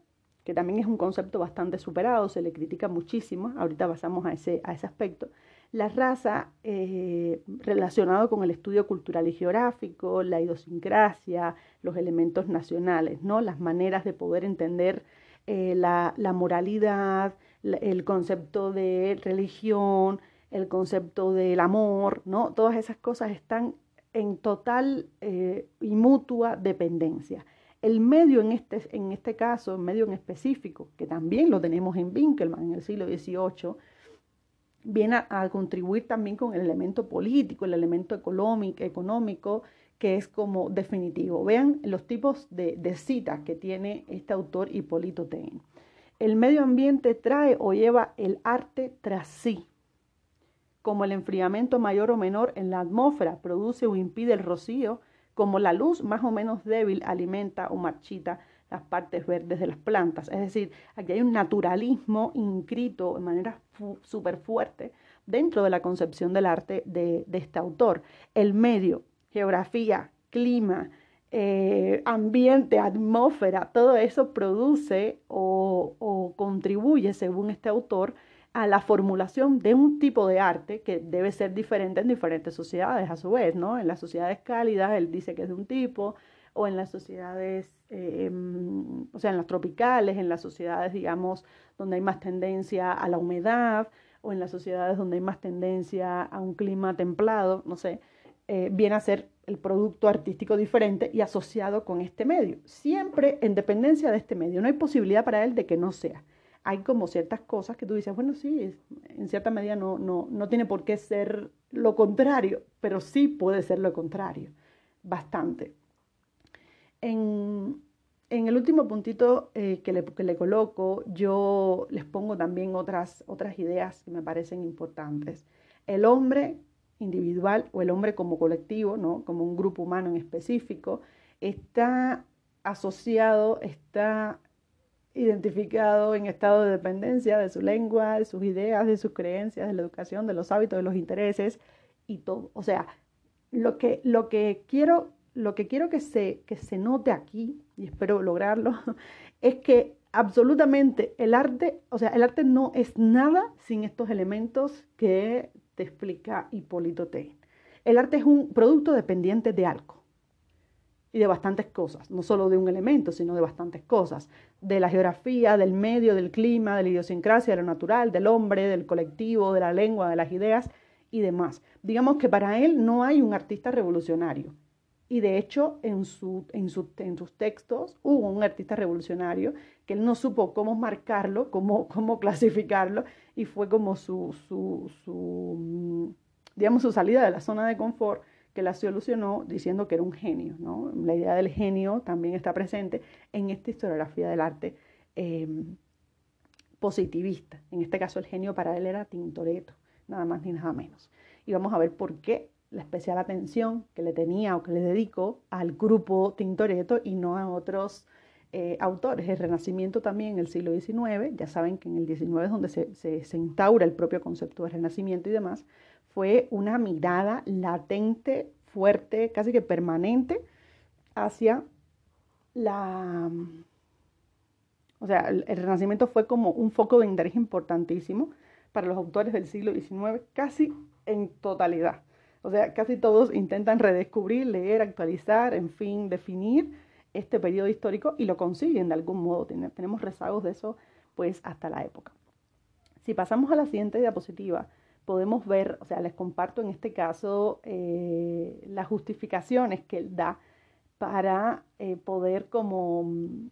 que también es un concepto bastante superado, se le critica muchísimo, ahorita pasamos a ese, a ese aspecto, la raza eh, relacionado con el estudio cultural y geográfico, la idiosincrasia, los elementos nacionales, ¿no? las maneras de poder entender eh, la, moralidad, el concepto de religión, el concepto del amor, ¿no? todas esas cosas están en total eh, y mutua dependencia. El medio en este, en este caso, el medio en específico, que también lo tenemos en Winkelmann en el siglo XVIII, viene a, contribuir también con el elemento político, el elemento económico, económico que es como definitivo. Vean los tipos de, citas que tiene este autor Hipólito Tein. El medio ambiente trae o lleva el arte tras sí, como el enfriamiento mayor o menor en la atmósfera produce o impide el rocío, como la luz más o menos débil alimenta o marchita las partes verdes de las plantas. Es decir, aquí hay un naturalismo inscrito de manera súper fuerte dentro de la concepción del arte de, este autor. El medio, geografía, clima, eh, ambiente, atmósfera, todo eso produce o, o, contribuye, según este autor, a la formulación de un tipo de arte que debe ser diferente en diferentes sociedades, a su vez, ¿no? En las sociedades cálidas, él dice que es de un tipo, o en las sociedades, em, o sea, en las tropicales, en las sociedades, digamos, donde hay más tendencia a la humedad, o en las sociedades donde hay más tendencia a un clima templado, no sé, eh, viene a ser el producto artístico diferente y asociado con este medio, siempre en dependencia de este medio. No hay posibilidad para él de que no sea. Hay como ciertas cosas que tú dices, bueno, sí, en cierta medida no, no, no tiene por qué ser lo contrario, pero sí puede ser lo contrario, bastante. En, el último puntito eh, que, le, coloco, yo les pongo también otras, otras ideas que me parecen importantes. El hombre individual o el hombre como colectivo, ¿no? como un grupo humano en específico, está asociado, está identificado en estado de dependencia de su lengua, de sus ideas, de sus creencias, de la educación, de los hábitos, de los intereses y todo. O sea, lo que, lo que quiero lo que quiero que se, que se note aquí, y espero lograrlo, es que absolutamente el arte, o sea, el arte no es nada sin estos elementos que te explica Hipólito T. El arte es un producto dependiente de algo y de bastantes cosas, no solo de un elemento, sino de bastantes cosas, de la geografía, del medio, del clima, de la idiosincrasia, de lo natural, del hombre, del colectivo, de la lengua, de las ideas y demás. Digamos que para él no hay un artista revolucionario, y de hecho en, su, en, sus textos hubo un artista revolucionario que él no supo cómo marcarlo, cómo, cómo clasificarlo y fue como su, su, su, mm, digamos, su salida de la zona de confort que la solucionó diciendo que era un genio. ¿no? La idea del genio también está presente en esta historiografía del arte em, positivista. En este caso el genio para él era Tintoretto, nada más ni nada menos. Y vamos a ver por qué la especial atención que le tenía o que le dedico al grupo Tintoretto y no a otros eh, autores. El Renacimiento también en el siglo XIX, ya saben que en el XIX es donde se, se, instaura el propio concepto de Renacimiento y demás, fue una mirada latente, fuerte, casi que permanente hacia la... O sea, el Renacimiento fue como un foco de interés importantísimo para los autores del siglo XIX, casi en totalidad. O sea, casi todos intentan redescubrir, leer, actualizar, en fin, definir este periodo histórico y lo consiguen de algún modo. Tenemos rezagos de eso pues hasta la época. Si pasamos a la siguiente diapositiva, podemos ver, o sea, les comparto en este caso eh, las justificaciones que él da para eh, poder como mm,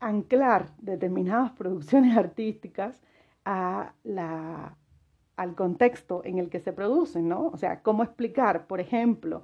anclar determinadas producciones artísticas a la, al contexto en el que se producen, ¿no? O sea, cómo explicar, por ejemplo,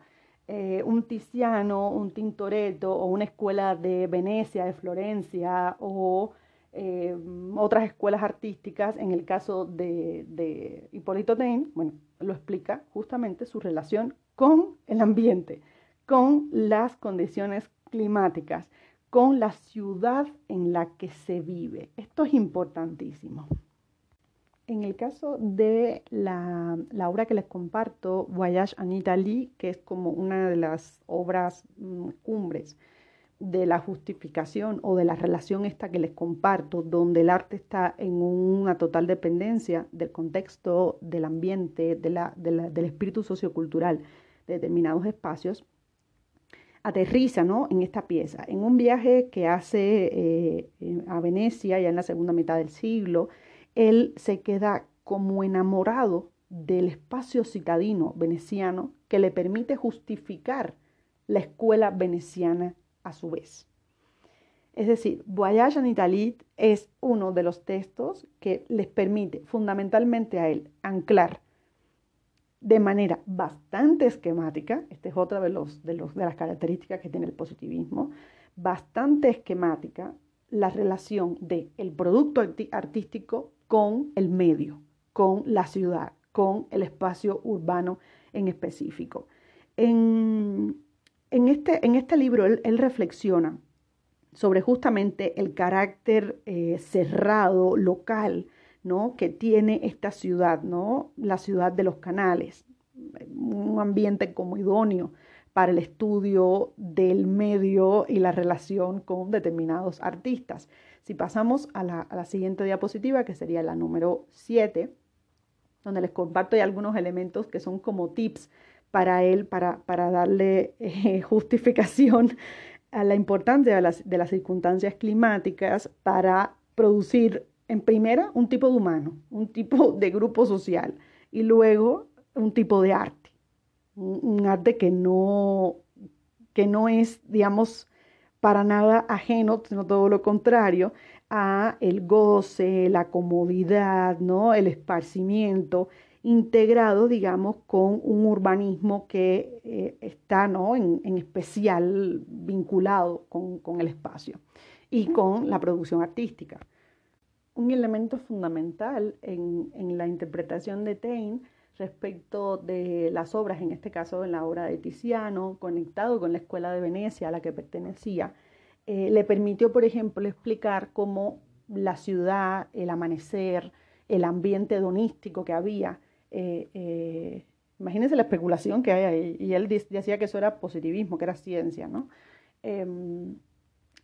eh, un Tiziano, un Tintoretto o una escuela de Venecia, de Florencia o eh, otras escuelas artísticas, en el caso de, de Hipólito Taine, bueno, lo explica justamente su relación con el ambiente, con las condiciones climáticas, con la ciudad en la que se vive. Esto es importantísimo. En el caso de la, obra que les comparto, Voyage en Italie, que es como una de las obras mm, cumbres de la justificación o de la relación esta que les comparto, donde el arte está en una total dependencia del contexto, del ambiente, del espíritu sociocultural de determinados espacios, aterriza ¿no? en esta pieza, en un viaje que hace eh, a Venecia ya en la segunda mitad del siglo, él se queda como enamorado del espacio citadino veneciano que le permite justificar la escuela veneciana a su vez. Es decir, Voyage en Italie es uno de los textos que les permite fundamentalmente a él anclar de manera bastante esquemática, esta es otra de, los, de, los, de las características que tiene el positivismo, bastante esquemática la relación del el producto artístico con el medio, con la ciudad, con el espacio urbano en específico. En, este, en este, libro él, reflexiona sobre justamente el carácter eh, cerrado, local, ¿no? que tiene esta ciudad, ¿no? la ciudad de los canales, un ambiente como idóneo para el estudio del medio y la relación con determinados artistas. Si pasamos a la, siguiente diapositiva, que sería la número 7, donde les comparto algunos elementos que son como tips para él, para, para darle eh, justificación a la importancia de las, de las circunstancias climáticas para producir, en primera, un tipo de humano, un tipo de grupo social y luego un tipo de arte, un, arte que no, que no es, digamos, para nada ajeno, sino todo lo contrario, a el goce, la comodidad, ¿no? el esparcimiento, integrado, digamos, con un urbanismo que eh, está ¿no? en, especial vinculado con, el espacio y con la producción artística. Un elemento fundamental en, en la interpretación de Taine respecto de las obras, en este caso en la obra de Tiziano, conectado con la Escuela de Venecia a la que pertenecía, eh, le permitió, por ejemplo, explicar cómo la ciudad, el amanecer, el ambiente hedonístico que había, eh, eh, imagínense la especulación que hay ahí, y él decía que eso era positivismo, que era ciencia, ¿no? Em,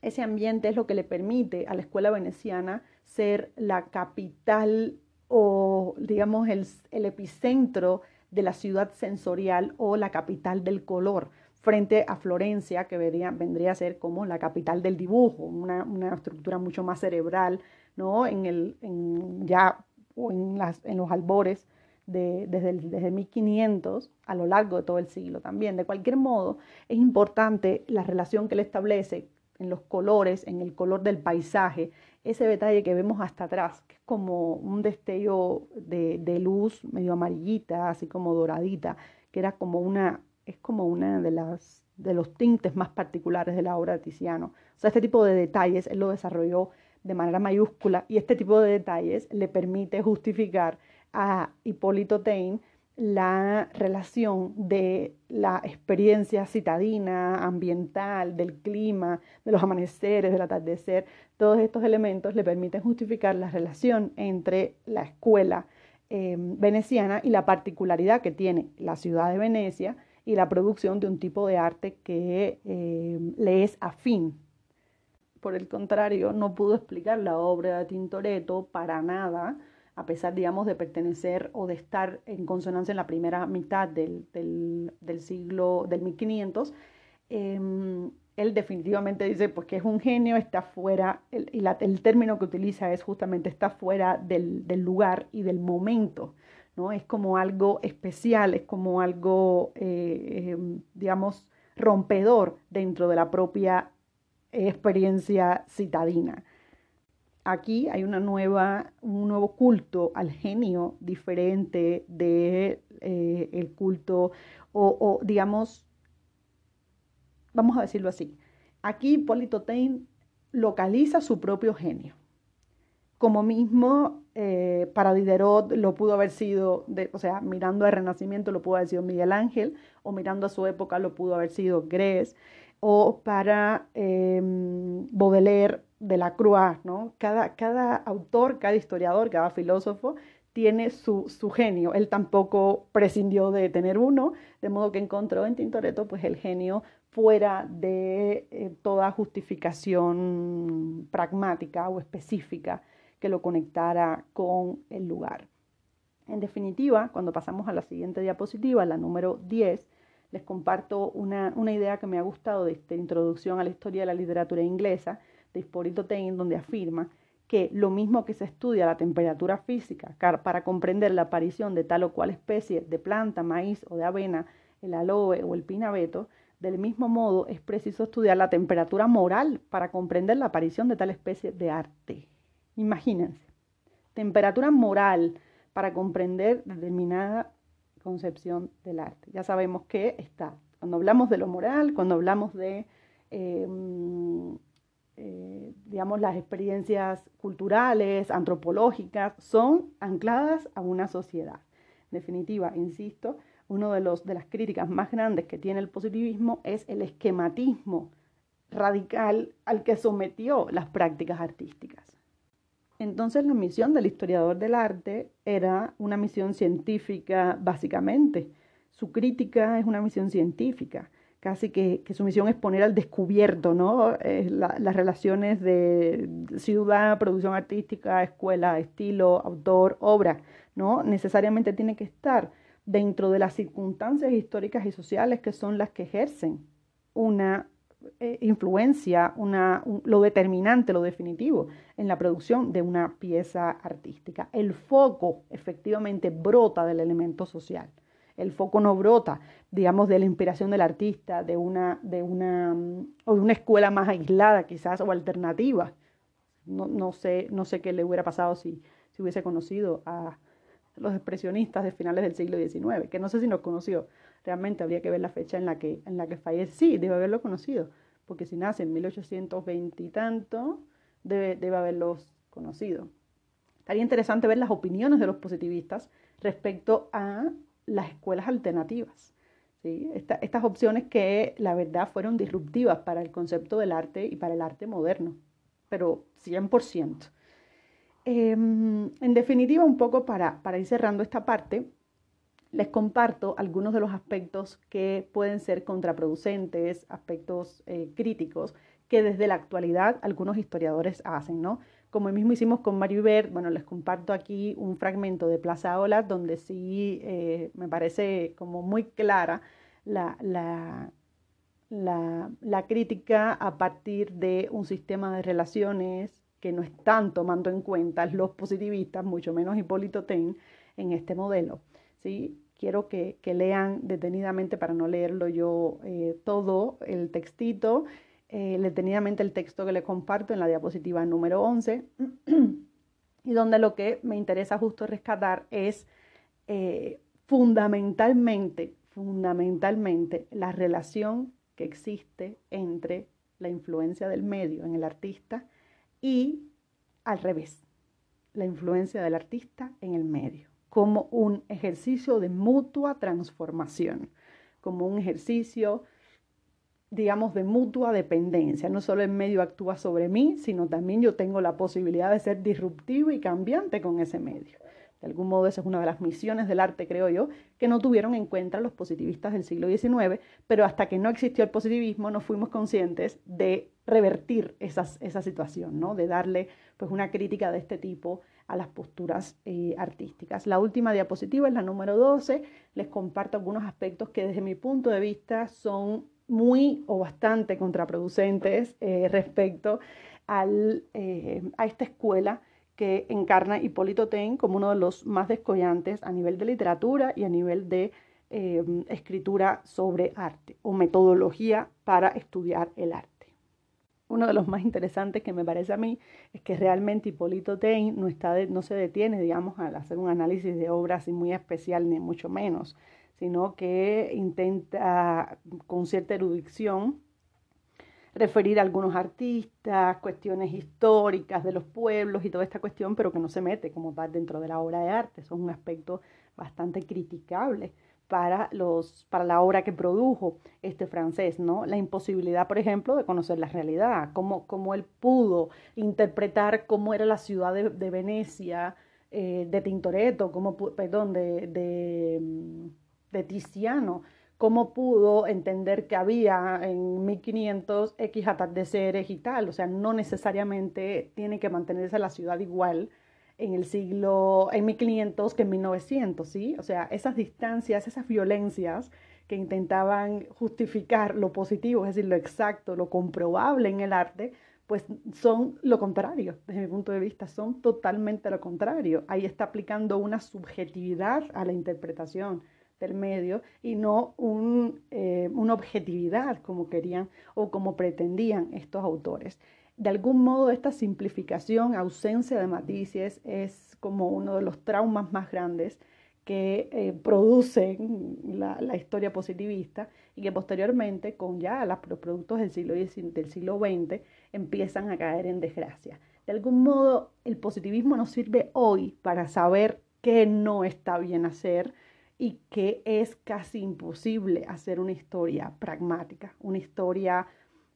ese ambiente es lo que le permite a la escuela veneciana ser la capital o digamos el, epicentro de la ciudad sensorial o la capital del color, frente a Florencia, que vendría a ser como la capital del dibujo, una, estructura mucho más cerebral, ¿no? En el, ya en los albores de, desde, desde 1500 a lo largo de todo el siglo también. De cualquier modo, es importante la relación que él establece en los colores, en el color del paisaje, ese detalle que vemos hasta atrás, que es como un destello de, luz medio amarillita, así como doradita, que era como una, es como una de las de los tintes más particulares de la obra de Tiziano. O sea, este tipo de detalles él lo desarrolló de manera mayúscula y este tipo de detalles le permite justificar a Hipólito Taine la relación de la experiencia citadina, ambiental, del clima, de los amaneceres, del atardecer, todos estos elementos le permiten justificar la relación entre la escuela em, veneciana y la particularidad que tiene la ciudad de Venecia y la producción de un tipo de arte que em, le es afín. Por el contrario, no pudo explicar la obra de Tintoretto para nada, a pesar, digamos, de pertenecer o de estar en consonancia en la primera mitad del, siglo del 1500, em, él definitivamente dice pues que es un genio, está fuera, el, y el término que utiliza es justamente está fuera del, lugar y del momento, ¿no? Es como algo especial, es como algo, eh, em, digamos, rompedor dentro de la propia experiencia citadina. Aquí hay una nueva, un nuevo culto al genio diferente de eh, culto o, digamos, vamos a decirlo así. Aquí Polito localiza su propio genio. Como mismo eh, para Diderot lo pudo haber sido, o sea, mirando al Renacimiento lo pudo haber sido Miguel Ángel, o mirando a su época lo pudo haber sido Grés, o para em, Baudelaire de la Croix, ¿no? Cada, cada autor, cada historiador, cada filósofo tiene su, su, genio. Él tampoco prescindió de tener uno, de modo que encontró en Tintoretto pues, el genio fuera de eh, toda justificación pragmática o específica que lo conectara con el lugar. En definitiva, cuando pasamos a la siguiente diapositiva, la número 10, les comparto una, idea que me ha gustado de esta introducción a la historia de la literatura inglesa de Hipólito Taine, donde afirma que lo mismo que se estudia la temperatura física para comprender la aparición de tal o cual especie de planta, maíz o de avena, el aloe o el pinabeto, del mismo modo es preciso estudiar la temperatura moral para comprender la aparición de tal especie de arte. Imagínense, temperatura moral para comprender determinada concepción del arte. Ya sabemos que está, cuando hablamos de lo moral, cuando hablamos de, em, eh, digamos, las experiencias culturales, antropológicas, son ancladas a una sociedad. En definitiva, insisto, una de, de las críticas más grandes que tiene el positivismo es el esquematismo radical al que sometió las prácticas artísticas. Entonces la misión del historiador del arte era una misión científica básicamente. Su crítica es una misión científica, casi que, su misión es poner al descubierto ¿no? las relaciones de ciudad, producción artística, escuela, estilo, autor, obra. ¿no? Necesariamente tiene que estar dentro de las circunstancias históricas y sociales que son las que ejercen una eh, influencia, una, lo determinante, lo definitivo en la producción de una pieza artística. El foco efectivamente brota del elemento social. El foco no brota, digamos, de la inspiración del artista, de una, de una, o de una escuela más aislada quizás o alternativa. No, no, sé, no sé qué le hubiera pasado si, si hubiese conocido a los expresionistas de finales del siglo XIX, que no sé si nos conoció, realmente habría que ver la fecha en la que, en la que fallece. Sí, debe haberlo conocido, porque si nace en 1820 y tanto, debe, debe haberlos conocido. Estaría interesante ver las opiniones de los positivistas respecto a las escuelas alternativas. estas opciones que la verdad fueron disruptivas para el concepto del arte y para el arte moderno, pero 100%. Em, en definitiva, un poco para, para ir cerrando esta parte, les comparto algunos de los aspectos que pueden ser contraproducentes, aspectos eh, críticos que desde la actualidad algunos historiadores hacen, ¿no? Como mismo hicimos con Mario Ibert, bueno, les comparto aquí un fragmento de Plaza Ola donde sí eh, me parece como muy clara la, la, la, crítica a partir de un sistema de relaciones que no están tomando en cuenta los positivistas, mucho menos Hipólito Ten, en este modelo. ¿sí? Quiero que, lean detenidamente, para no leerlo yo eh, todo, el textito, eh, detenidamente el texto que les comparto en la diapositiva número 11, y donde lo que me interesa justo rescatar es eh, fundamentalmente, fundamentalmente la relación que existe entre la influencia del medio en el artista y al revés, la influencia del artista en el medio como un ejercicio de mutua transformación, como un ejercicio, digamos, de mutua dependencia. No solo el medio actúa sobre mí, sino también yo tengo la posibilidad de ser disruptivo y cambiante con ese medio. De algún modo, esa es una de las misiones del arte, creo yo, que no tuvieron en cuenta los positivistas del siglo XIX, pero hasta que no existió el positivismo no fuimos conscientes de revertir esa situación, ¿no? de darle pues, una crítica de este tipo a las posturas eh, artísticas. La última diapositiva es la número 12. Les comparto algunos aspectos que desde mi punto de vista son muy o bastante contraproducentes eh, respecto al, eh, a esta escuela que encarna Hipólito Ten como uno de los más descollantes a nivel de literatura y a nivel de escritura sobre arte o metodología para estudiar el arte. uno de los más interesantes que me parece a mí es que realmente Hipólito Tein no, está no se detiene, digamos, al hacer un análisis de obra así muy especial, ni mucho menos, sino que intenta con cierta erudición referir a algunos artistas, cuestiones históricas de los pueblos y toda esta cuestión, pero que no se mete como tal dentro de la obra de arte. Eso es un aspecto bastante criticable para, los, para la obra que produjo este francés, ¿no? La imposibilidad, por ejemplo, de conocer la realidad, cómo, cómo él pudo interpretar cómo era la ciudad de, Venecia, eh, de Tintoretto, cómo, perdón, de, de, Tiziano, cómo pudo entender que había en 1500 X atardeceres y tal, o sea, no necesariamente tiene que mantenerse la ciudad igual en el siglo, en 1500 que en 1900, ¿sí? O sea, esas distancias, esas violencias que intentaban justificar lo positivo, es decir, lo exacto, lo comprobable en el arte, pues son lo contrario, desde mi punto de vista, son totalmente lo contrario. Ahí está aplicando una subjetividad a la interpretación del medio y no un, eh, una objetividad como querían o como pretendían estos autores. De algún modo esta simplificación, ausencia de matices es como uno de los traumas más grandes que eh, producen la, la, historia positivista y que posteriormente con ya los productos del siglo, del siglo XX empiezan a caer en desgracia. De algún modo el positivismo nos sirve hoy para saber qué no está bien hacer, y que es casi imposible hacer una historia pragmática, una historia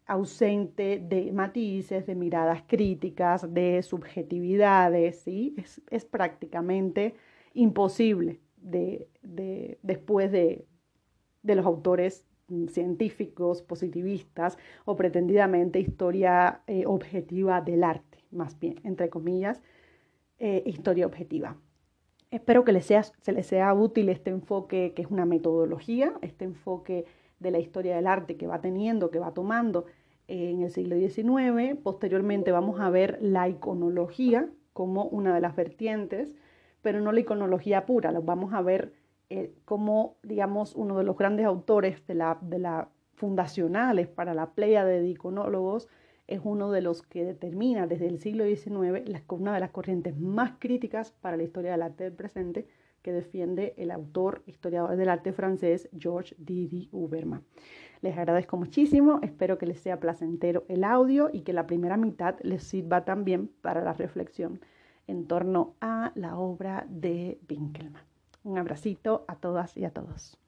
ausente de matices, de miradas críticas, de subjetividades, ¿sí? es, prácticamente imposible de, después de, los autores científicos, positivistas o pretendidamente historia eh, objetiva del arte, más bien, entre comillas, eh, historia objetiva. Espero que les sea, se les sea útil este enfoque que es una metodología, este enfoque de la historia del arte que va teniendo, que va tomando en el siglo XIX. Posteriormente vamos a ver la iconología como una de las vertientes, pero no la iconología pura, vamos a ver eh, como, digamos, uno de los grandes autores de la, de la fundacionales para la playa de iconólogos es uno de los que determina desde el siglo XIX una de las corrientes más críticas para la historia del arte del presente que defiende el autor historiador del arte francés Georges Didi Huberman. Les agradezco muchísimo, espero que les sea placentero el audio y que la primera mitad les sirva también para la reflexión en torno a la obra de Winkelmann. Un abracito a todas y a todos.